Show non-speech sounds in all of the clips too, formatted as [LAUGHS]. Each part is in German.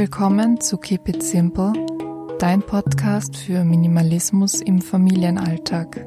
willkommen zu Keep It Simple, dein Podcast für Minimalismus im Familienalltag.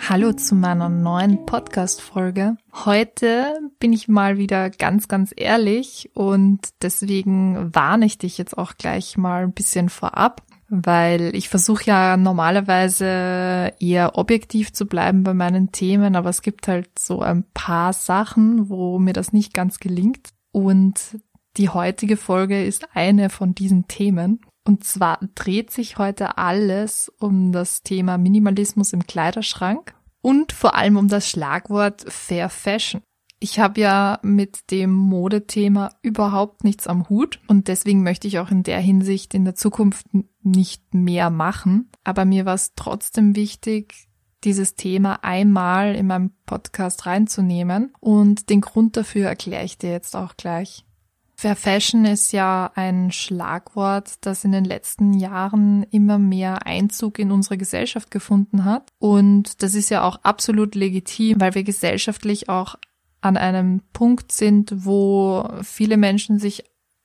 Hallo zu meiner neuen Podcast-Folge. Heute bin ich mal wieder ganz, ganz ehrlich und deswegen warne ich dich jetzt auch gleich mal ein bisschen vorab, weil ich versuche ja normalerweise eher objektiv zu bleiben bei meinen Themen, aber es gibt halt so ein paar Sachen, wo mir das nicht ganz gelingt. Und die heutige Folge ist eine von diesen Themen. Und zwar dreht sich heute alles um das Thema Minimalismus im Kleiderschrank und vor allem um das Schlagwort Fair Fashion. Ich habe ja mit dem Modethema überhaupt nichts am Hut und deswegen möchte ich auch in der Hinsicht in der Zukunft nicht mehr machen. Aber mir war es trotzdem wichtig, dieses Thema einmal in meinem Podcast reinzunehmen und den Grund dafür erkläre ich dir jetzt auch gleich. Fair Fashion ist ja ein Schlagwort, das in den letzten Jahren immer mehr Einzug in unsere Gesellschaft gefunden hat. Und das ist ja auch absolut legitim, weil wir gesellschaftlich auch an einem Punkt sind, wo viele Menschen sich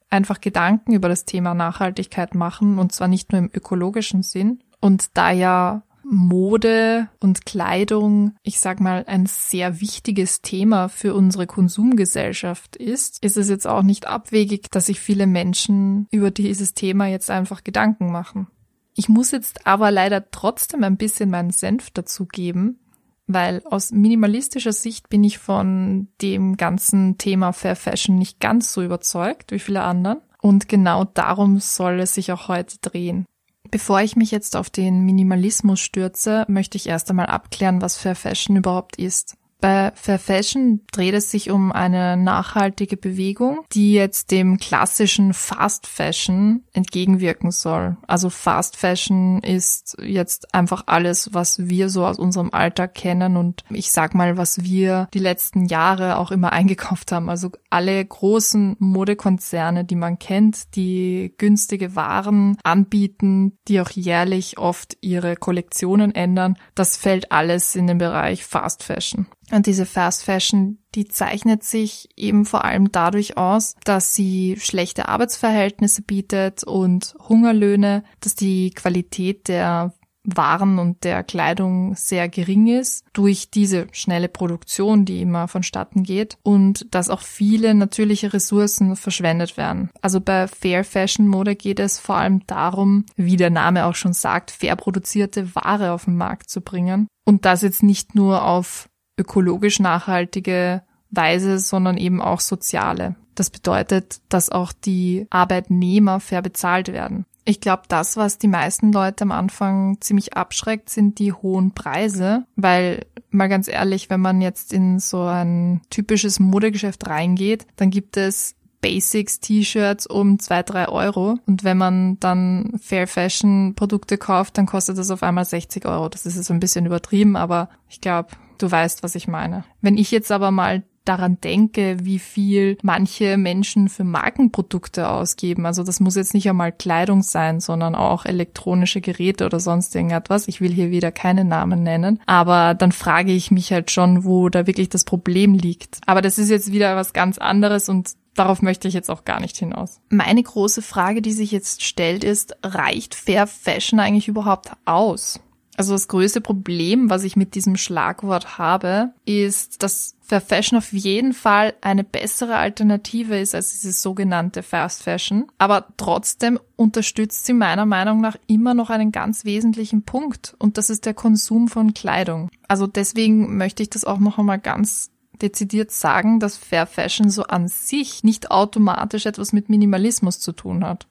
einfach Gedanken über das Thema Nachhaltigkeit machen, und zwar nicht nur im ökologischen Sinn. Und da ja Mode und Kleidung, ich sag mal, ein sehr wichtiges Thema für unsere Konsumgesellschaft ist, ist es jetzt auch nicht abwegig, dass sich viele Menschen über dieses Thema jetzt einfach Gedanken machen. Ich muss jetzt aber leider trotzdem ein bisschen meinen Senf dazu geben, weil aus minimalistischer Sicht bin ich von dem ganzen Thema Fair Fashion nicht ganz so überzeugt wie viele anderen. Und genau darum soll es sich auch heute drehen. Bevor ich mich jetzt auf den Minimalismus stürze, möchte ich erst einmal abklären, was Fair Fashion überhaupt ist. Bei Fair Fashion dreht es sich um eine nachhaltige Bewegung, die jetzt dem klassischen Fast Fashion entgegenwirken soll. Also Fast Fashion ist jetzt einfach alles, was wir so aus unserem Alltag kennen und ich sag mal, was wir die letzten Jahre auch immer [LAUGHS] eingekauft haben. Also alle großen Modekonzerne, die man kennt, die günstige Waren anbieten, die auch jährlich oft ihre Kollektionen ändern, das fällt alles in den Bereich Fast Fashion. Und diese Fast Fashion, die zeichnet sich eben vor allem dadurch aus, dass sie schlechte Arbeitsverhältnisse bietet und Hungerlöhne, dass die Qualität der waren und der Kleidung sehr gering ist durch diese schnelle Produktion, die immer vonstatten geht und dass auch viele natürliche Ressourcen verschwendet werden. Also bei Fair Fashion Mode geht es vor allem darum, wie der Name auch schon sagt, fair produzierte Ware auf den Markt zu bringen und das jetzt nicht nur auf ökologisch nachhaltige Weise, sondern eben auch soziale. Das bedeutet, dass auch die Arbeitnehmer fair bezahlt werden. Ich glaube, das, was die meisten Leute am Anfang ziemlich abschreckt, sind die hohen Preise, weil mal ganz ehrlich, wenn man jetzt in so ein typisches Modegeschäft reingeht, dann gibt es Basics T-Shirts um zwei, drei Euro. Und wenn man dann Fair Fashion Produkte kauft, dann kostet das auf einmal 60 Euro. Das ist jetzt ein bisschen übertrieben, aber ich glaube, du weißt, was ich meine. Wenn ich jetzt aber mal daran denke, wie viel manche Menschen für Markenprodukte ausgeben. Also das muss jetzt nicht einmal Kleidung sein, sondern auch elektronische Geräte oder sonst irgendetwas. Ich will hier wieder keine Namen nennen, aber dann frage ich mich halt schon, wo da wirklich das Problem liegt. Aber das ist jetzt wieder was ganz anderes und Darauf möchte ich jetzt auch gar nicht hinaus. Meine große Frage, die sich jetzt stellt, ist, reicht Fair Fashion eigentlich überhaupt aus? Also das größte Problem, was ich mit diesem Schlagwort habe, ist, dass Fair Fashion auf jeden Fall eine bessere Alternative ist als diese sogenannte Fast Fashion. Aber trotzdem unterstützt sie meiner Meinung nach immer noch einen ganz wesentlichen Punkt. Und das ist der Konsum von Kleidung. Also deswegen möchte ich das auch noch einmal ganz dezidiert sagen, dass Fair Fashion so an sich nicht automatisch etwas mit Minimalismus zu tun hat.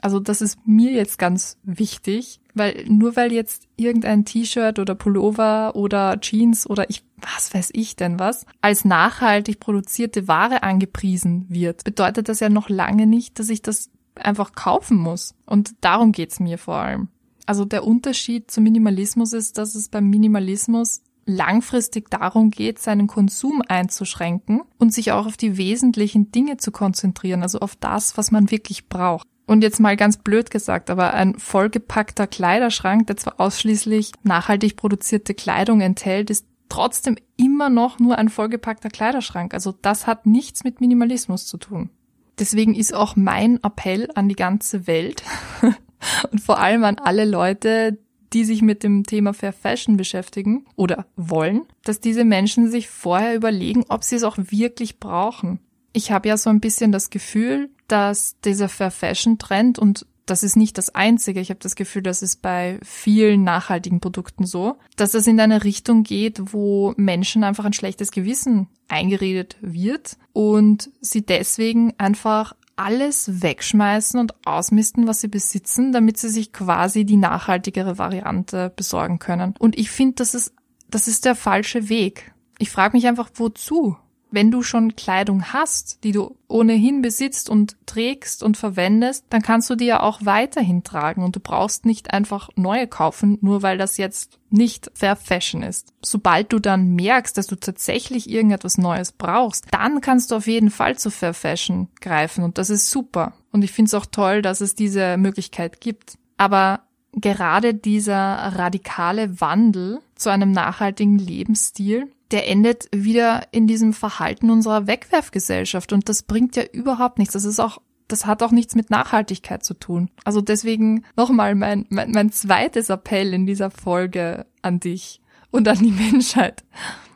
Also das ist mir jetzt ganz wichtig, weil nur weil jetzt irgendein T-Shirt oder Pullover oder Jeans oder ich, was weiß ich denn was, als nachhaltig produzierte Ware angepriesen wird, bedeutet das ja noch lange nicht, dass ich das einfach kaufen muss. Und darum geht's mir vor allem. Also der Unterschied zum Minimalismus ist, dass es beim Minimalismus langfristig darum geht, seinen Konsum einzuschränken und sich auch auf die wesentlichen Dinge zu konzentrieren, also auf das, was man wirklich braucht. Und jetzt mal ganz blöd gesagt, aber ein vollgepackter Kleiderschrank, der zwar ausschließlich nachhaltig produzierte Kleidung enthält, ist trotzdem immer noch nur ein vollgepackter Kleiderschrank. Also das hat nichts mit Minimalismus zu tun. Deswegen ist auch mein Appell an die ganze Welt [LAUGHS] und vor allem an alle Leute, die sich mit dem Thema Fair Fashion beschäftigen oder wollen, dass diese Menschen sich vorher überlegen, ob sie es auch wirklich brauchen. Ich habe ja so ein bisschen das Gefühl, dass dieser Fair Fashion Trend und das ist nicht das Einzige. Ich habe das Gefühl, das ist bei vielen nachhaltigen Produkten so, dass es in eine Richtung geht, wo Menschen einfach ein schlechtes Gewissen eingeredet wird und sie deswegen einfach alles wegschmeißen und ausmisten, was sie besitzen, damit sie sich quasi die nachhaltigere Variante besorgen können. Und ich finde, das ist, das ist der falsche Weg. Ich frage mich einfach, wozu? Wenn du schon Kleidung hast, die du ohnehin besitzt und trägst und verwendest, dann kannst du die ja auch weiterhin tragen und du brauchst nicht einfach neue kaufen, nur weil das jetzt nicht Fair Fashion ist. Sobald du dann merkst, dass du tatsächlich irgendetwas Neues brauchst, dann kannst du auf jeden Fall zu Fair Fashion greifen und das ist super. Und ich finde es auch toll, dass es diese Möglichkeit gibt. Aber gerade dieser radikale Wandel zu einem nachhaltigen Lebensstil, der endet wieder in diesem Verhalten unserer Wegwerfgesellschaft und das bringt ja überhaupt nichts. Das ist auch das hat auch nichts mit Nachhaltigkeit zu tun. Also deswegen nochmal mein, mein, mein zweites Appell in dieser Folge an dich und an die Menschheit.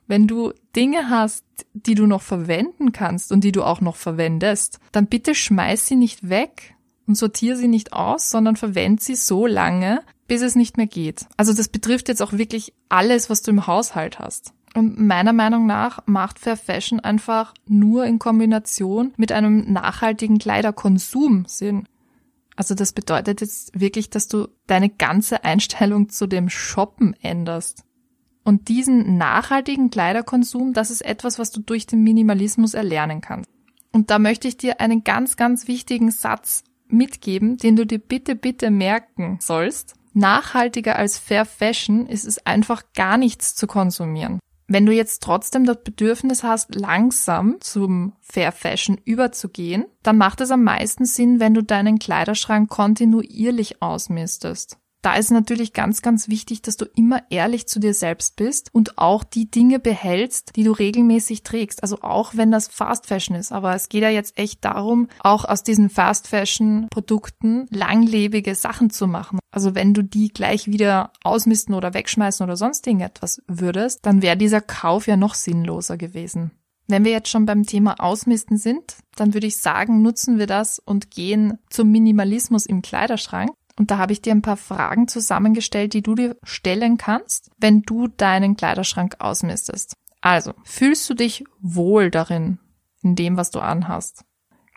Wenn du Dinge hast, die du noch verwenden kannst und die du auch noch verwendest, dann bitte schmeiß sie nicht weg und sortier sie nicht aus, sondern verwend sie so lange, bis es nicht mehr geht. Also das betrifft jetzt auch wirklich alles, was du im Haushalt hast. Und meiner Meinung nach macht Fair Fashion einfach nur in Kombination mit einem nachhaltigen Kleiderkonsum Sinn. Also das bedeutet jetzt wirklich, dass du deine ganze Einstellung zu dem Shoppen änderst. Und diesen nachhaltigen Kleiderkonsum, das ist etwas, was du durch den Minimalismus erlernen kannst. Und da möchte ich dir einen ganz, ganz wichtigen Satz mitgeben, den du dir bitte, bitte merken sollst. Nachhaltiger als Fair Fashion ist es einfach gar nichts zu konsumieren. Wenn du jetzt trotzdem das Bedürfnis hast, langsam zum Fair Fashion überzugehen, dann macht es am meisten Sinn, wenn du deinen Kleiderschrank kontinuierlich ausmistest da ist natürlich ganz, ganz wichtig, dass du immer ehrlich zu dir selbst bist und auch die Dinge behältst, die du regelmäßig trägst. Also auch wenn das Fast Fashion ist. Aber es geht ja jetzt echt darum, auch aus diesen Fast Fashion Produkten langlebige Sachen zu machen. Also wenn du die gleich wieder ausmisten oder wegschmeißen oder sonst irgendetwas würdest, dann wäre dieser Kauf ja noch sinnloser gewesen. Wenn wir jetzt schon beim Thema Ausmisten sind, dann würde ich sagen, nutzen wir das und gehen zum Minimalismus im Kleiderschrank. Und da habe ich dir ein paar Fragen zusammengestellt, die du dir stellen kannst, wenn du deinen Kleiderschrank ausmistest. Also, fühlst du dich wohl darin, in dem, was du anhast?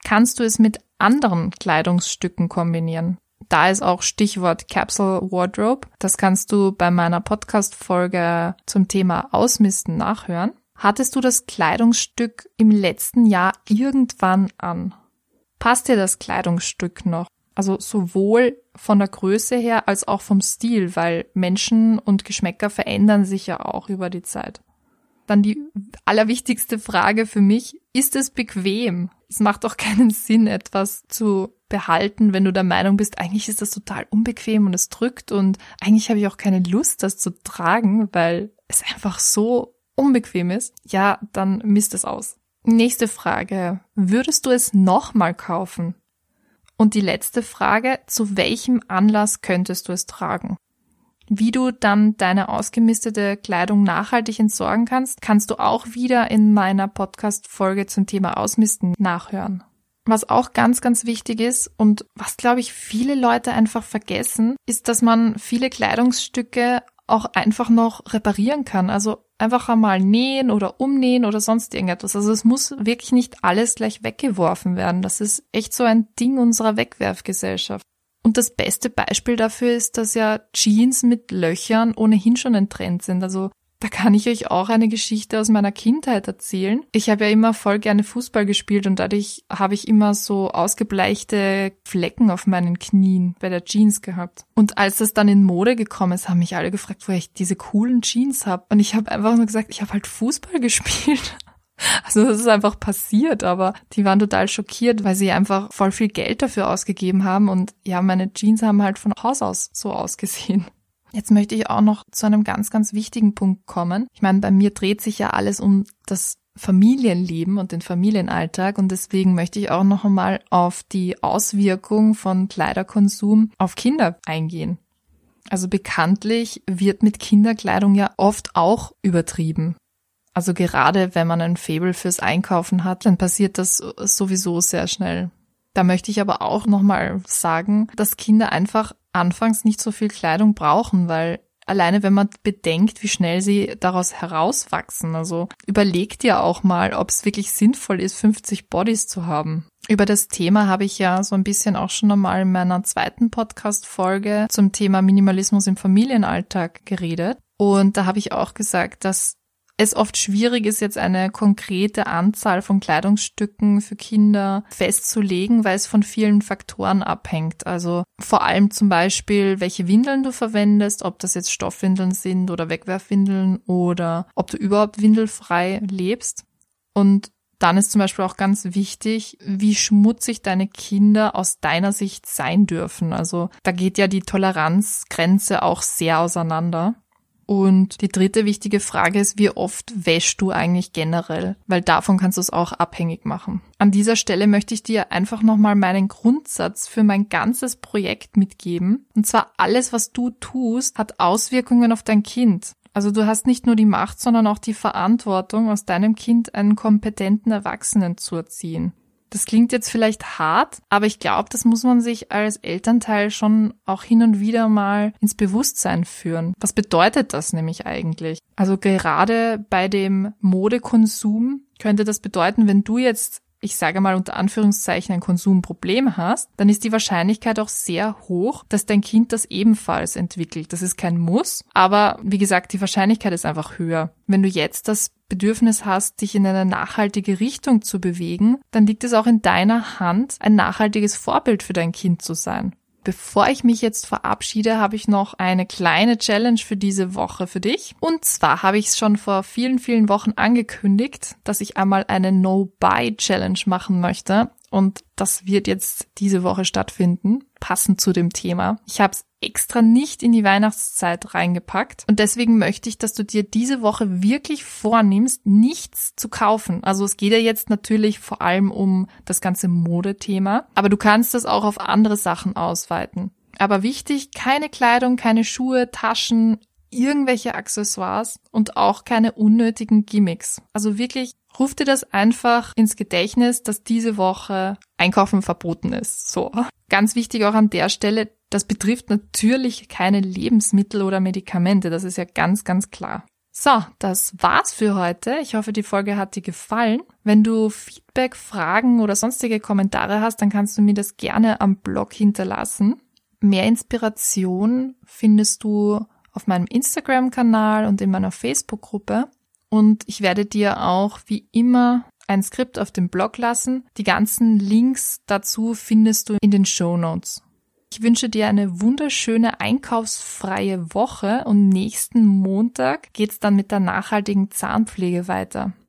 Kannst du es mit anderen Kleidungsstücken kombinieren? Da ist auch Stichwort Capsule Wardrobe. Das kannst du bei meiner Podcast-Folge zum Thema Ausmisten nachhören. Hattest du das Kleidungsstück im letzten Jahr irgendwann an? Passt dir das Kleidungsstück noch? Also sowohl von der Größe her als auch vom Stil, weil Menschen und Geschmäcker verändern sich ja auch über die Zeit. Dann die allerwichtigste Frage für mich, ist es bequem? Es macht doch keinen [LAUGHS] Sinn, etwas zu behalten, wenn du der Meinung bist, eigentlich ist das total unbequem und es drückt und eigentlich habe ich auch keine Lust, das zu tragen, weil es einfach so unbequem ist. Ja, dann misst es aus. Nächste Frage. Würdest du es nochmal kaufen? Und die letzte Frage, zu welchem Anlass könntest du es tragen? Wie du dann deine ausgemistete Kleidung nachhaltig entsorgen kannst, kannst du auch wieder in meiner Podcast-Folge zum Thema Ausmisten nachhören. Was auch ganz, ganz wichtig ist und was, glaube ich, viele Leute einfach vergessen, ist, dass man viele Kleidungsstücke auch einfach noch reparieren kann. Also einfach einmal nähen oder umnähen oder sonst irgendetwas. Also es muss wirklich nicht alles gleich weggeworfen werden. Das ist echt so ein Ding unserer Wegwerfgesellschaft. Und das beste Beispiel dafür ist, dass ja Jeans mit Löchern ohnehin schon ein Trend sind. Also da kann ich euch auch eine Geschichte aus meiner Kindheit erzählen. Ich habe ja immer voll gerne Fußball gespielt und dadurch habe ich immer so ausgebleichte Flecken auf meinen Knien bei der Jeans gehabt. Und als das dann in Mode gekommen ist, haben mich alle gefragt, wo ich diese coolen Jeans habe. Und ich habe einfach nur gesagt, ich habe halt Fußball [LAUGHS] gespielt. Also das ist einfach passiert, aber die waren total schockiert, weil sie einfach voll viel Geld dafür ausgegeben haben und ja, meine Jeans haben halt von Haus aus so ausgesehen. Jetzt möchte ich auch noch zu einem ganz, ganz wichtigen Punkt kommen. Ich meine, bei mir dreht sich ja alles um das Familienleben und den Familienalltag und deswegen möchte ich auch noch einmal auf die Auswirkung von Kleiderkonsum auf Kinder eingehen. Also bekanntlich wird mit Kinderkleidung ja oft auch übertrieben. Also gerade wenn man ein Faible fürs Einkaufen hat, dann passiert das sowieso sehr schnell. Da möchte ich aber auch nochmal sagen, dass Kinder einfach anfangs nicht so viel Kleidung brauchen, weil alleine wenn man bedenkt, wie schnell sie daraus herauswachsen, also überlegt ja auch mal, ob es wirklich sinnvoll ist, 50 Bodies zu haben. Über das Thema habe ich ja so ein bisschen auch schon einmal in meiner zweiten Podcast-Folge zum Thema Minimalismus im Familienalltag geredet. Und da habe ich auch gesagt, dass es oft schwierig ist, jetzt eine konkrete Anzahl von Kleidungsstücken für Kinder festzulegen, weil es von vielen Faktoren abhängt. Also vor allem zum Beispiel, welche Windeln du verwendest, ob das jetzt Stoffwindeln sind oder Wegwerfwindeln oder ob du überhaupt windelfrei lebst. Und dann ist zum Beispiel auch ganz wichtig, wie schmutzig deine Kinder aus deiner Sicht sein dürfen. Also da geht ja die Toleranzgrenze auch sehr auseinander. Und die dritte wichtige Frage ist, wie oft wäschst du eigentlich generell? Weil davon kannst du es auch abhängig machen. An dieser Stelle möchte ich dir einfach nochmal meinen Grundsatz für mein ganzes Projekt mitgeben. Und zwar alles, was du tust, hat Auswirkungen auf dein Kind. Also du hast nicht nur die Macht, sondern auch die Verantwortung, aus deinem Kind einen kompetenten Erwachsenen zu erziehen. Das klingt jetzt vielleicht hart, aber ich glaube, das muss man sich als Elternteil schon auch hin und wieder mal ins Bewusstsein führen. Was bedeutet das nämlich eigentlich? Also gerade bei dem Modekonsum könnte das bedeuten, wenn du jetzt ich sage mal unter Anführungszeichen ein Konsumproblem hast, dann ist die Wahrscheinlichkeit auch sehr hoch, dass dein Kind das ebenfalls entwickelt. Das ist kein Muss, aber wie gesagt, die Wahrscheinlichkeit ist einfach höher. Wenn du jetzt das Bedürfnis hast, dich in eine nachhaltige Richtung zu bewegen, dann liegt es auch in deiner Hand, ein nachhaltiges Vorbild für dein Kind zu sein. Bevor ich mich jetzt verabschiede, habe ich noch eine kleine Challenge für diese Woche für dich. Und zwar habe ich es schon vor vielen, vielen Wochen angekündigt, dass ich einmal eine No-Buy-Challenge machen möchte. Und das wird jetzt diese Woche stattfinden, passend zu dem Thema. Ich habe es extra nicht in die Weihnachtszeit reingepackt. Und deswegen möchte ich, dass du dir diese Woche wirklich vornimmst, nichts zu kaufen. Also es geht ja jetzt natürlich vor allem um das ganze Modethema, aber du kannst das auch auf andere Sachen ausweiten. Aber wichtig, keine Kleidung, keine Schuhe, Taschen, irgendwelche Accessoires und auch keine unnötigen Gimmicks. Also wirklich Ruf dir das einfach ins Gedächtnis, dass diese Woche Einkaufen verboten ist. So. Ganz wichtig auch an der Stelle, das betrifft natürlich keine Lebensmittel oder Medikamente. Das ist ja ganz, ganz klar. So, das war's für heute. Ich hoffe, die Folge hat dir gefallen. Wenn du Feedback, Fragen oder sonstige Kommentare hast, dann kannst du mir das gerne am Blog hinterlassen. Mehr Inspiration findest du auf meinem Instagram-Kanal und in meiner Facebook-Gruppe. Und ich werde dir auch wie immer ein Skript auf dem Blog lassen. Die ganzen Links dazu findest du in den Show Notes. Ich wünsche dir eine wunderschöne einkaufsfreie Woche und nächsten Montag geht's dann mit der nachhaltigen Zahnpflege weiter.